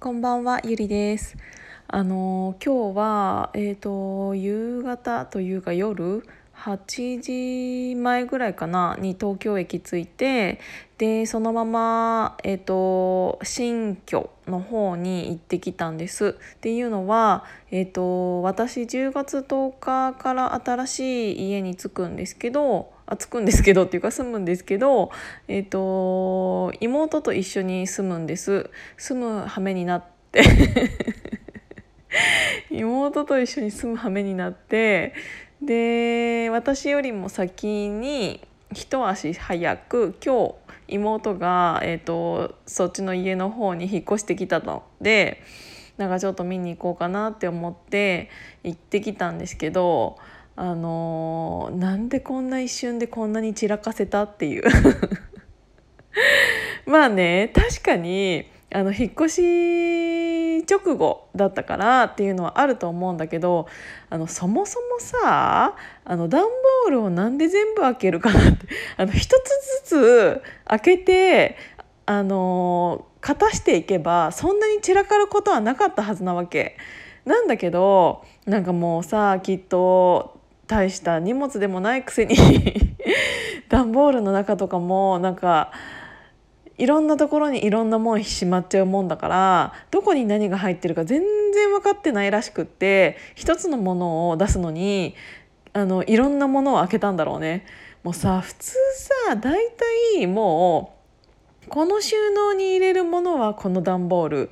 こんばんは、ゆりです。あの今日はえっ、と夕方というか夜8時前ぐらいかなに東京駅着いてでそのままえっ、と新居の方に行ってきたんです。っていうのはえっ、と私10月10日から新しい家に着くんですけど。あ着くんですけどっていうか住むんですけど、えー、と妹と一緒に住むんです住む羽目になって 妹と一緒に住む羽目になってで私よりも先に一足早く今日妹が、えーと、そっちの家の方に引っ越してきたのでなんかちょっと見に行こうかなって思って行ってきたんですけどあのなんでこんな一瞬でこんなに散らかせたっていう。まあね確かにあの引っ越し直後だったからっていうのはあると思うんだけどあのそもそもさあの段ボールをなんで全部開けるかなって あの一つずつ開けてあの片していけばそんなに散らかることはなかったはずなわけ。なんだけどなんかもうさきっと大した荷物でもないくせに 段ボールの中とかもなんかいろんなところにいろんなもんしまっちゃうもんだからどこに何が入ってるか全然分かってないらしくって一つのものを出すのにあのいろんなものを開けたんだろうね。もうさ普通さ大体もうこの収納に入れるものはこの段ボール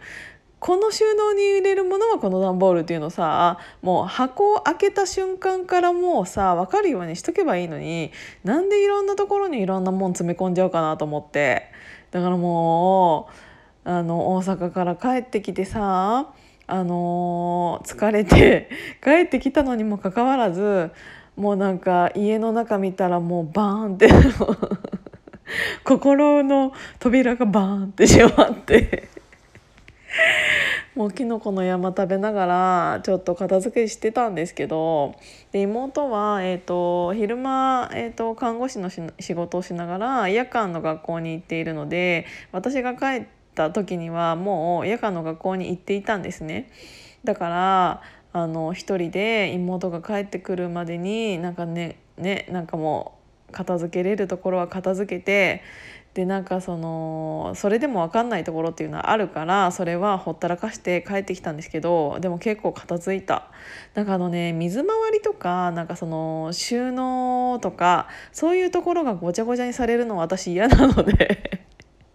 この収納に入れるものはこの段ボールっていうのさもう箱を開けた瞬間からもうさ分かるようにしとけばいいのになんでいろんなところにいろんなもん詰め込んじゃうかなと思ってだからもうあの大阪から帰ってきてさあの、疲れて 帰ってきたのにもかかわらずもうなんか家の中見たらもうバーンって 心の扉がバーンって閉まって。もうきのこの山食べながらちょっと片付けしてたんですけどで妹は、えーと、昼間、えーと、看護師の仕事をしながら夜間の学校に行っているので私が帰った時にはもう夜間の学校に行っていたんですね。だからあの一人で妹が帰ってくるまでになんかねねなんかもう片付けれるところは片付けてでなんかそのそれでも分かんないところっていうのはあるからそれはほったらかして帰ってきたんですけどでも結構片付いたなんかあのね水回りとかなんかその収納とかそういうところがごちゃごちゃにされるのは私嫌なので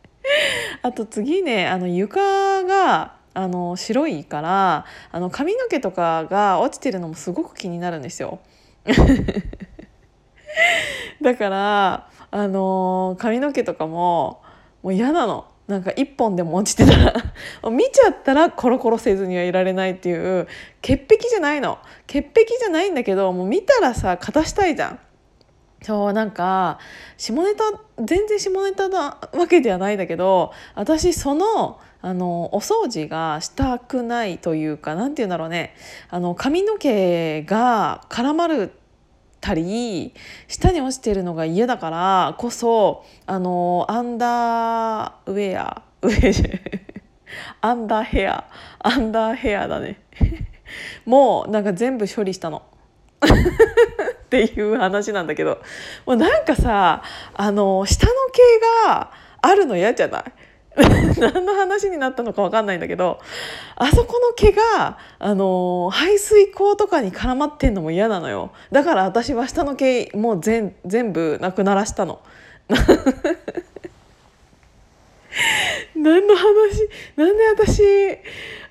あと次ねあの床があの白いからあの髪の毛とかが落ちてるのもすごく気になるんですよ。だからあの髪の毛とかももう嫌なの。なんか一本でも落ちてたら。見ちゃったらコロコロせずにはいられないっていう潔癖じゃないの。潔癖じゃないんだけどもう見たらさ片したいじゃん。そうなんか下ネタ全然下ネタなわけではないんだけど私そのあのお掃除がしたくないというか何て言うんだろうね。あの髪の毛が絡まるたり下に落ちてるのが嫌だからこそあのアンダーウェア アンダーヘアアンダーヘアだね。もうなんか全部処理したの。っていう話なんだけど。もうなんかさあの下の毛があるの嫌じゃない？何の話になったのか分かんないんだけどあそこの毛が、あの排水口とかに絡まってんのも嫌なのよだから私は下の毛もう全全部なくならしたの。何の話？なんで私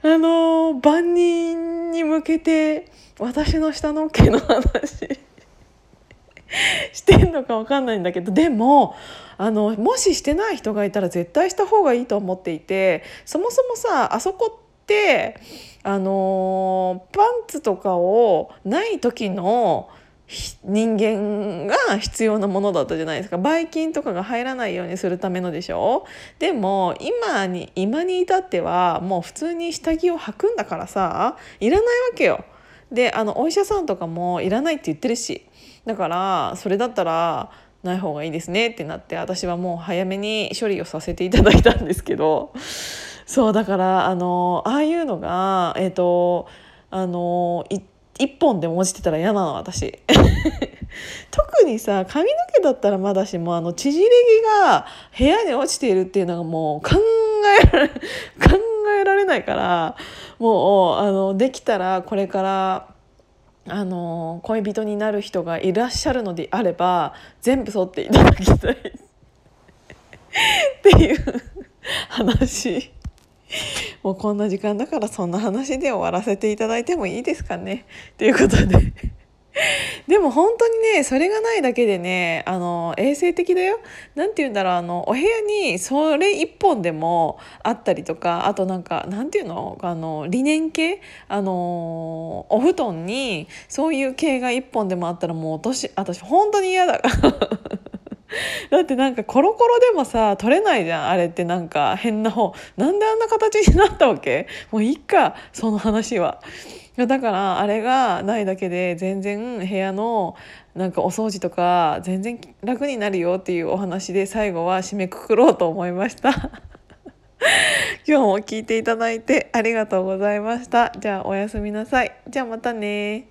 あの万人に向けて私の下の毛の話してんのか分かんないんだけどでもあのもししてない人がいたら絶対した方がいいと思っていてそもそもさあそこってあのパンツとかをない時の人間が必要なものだったじゃないですか。ばい菌とかが入らないようにするためのでしょ。でも今に今に至ってはもう普通に下着を履くんだからさいらないわけよ。であのお医者さんとかもいらないって言ってるし。だからそれだったらない方がいいですねってなって私はもう早めに処理をさせていただいたんですけど。そうだからあのああいうのがえっ、とあの一本でも落ちてたら嫌なの私。特にさ髪の毛だったらまだしもあの縮れ毛が部屋に落ちているっていうのがもう考えられ 考えられないから。もうあのできたらこれからあの恋人になる人がいらっしゃるのであれば全部剃っていただきたい。っていう話。もうこんな時間だからそんな話で終わらせていただいてもいいですかね。ということで。でも本当にねそれがないだけでねあの衛生的だよ。何て言うんだろうあのお部屋にそれ一本でもあったりとかあとなんか何て言うの？あのリネン系？あのお布団にそういう系が一本でもあったらもう私私本当に嫌だから。だってなんかコロコロでもさ取れないじゃんあれって。なんか変な方。なんであんな形になったわけ？もういいかその話は。だからあれがないだけで全然部屋のなんかお掃除とか全然楽になるよっていうお話で最後は締めくくろうと思いました。今日も聞いていただいてありがとうございました。じゃあおやすみなさい。じゃあまたね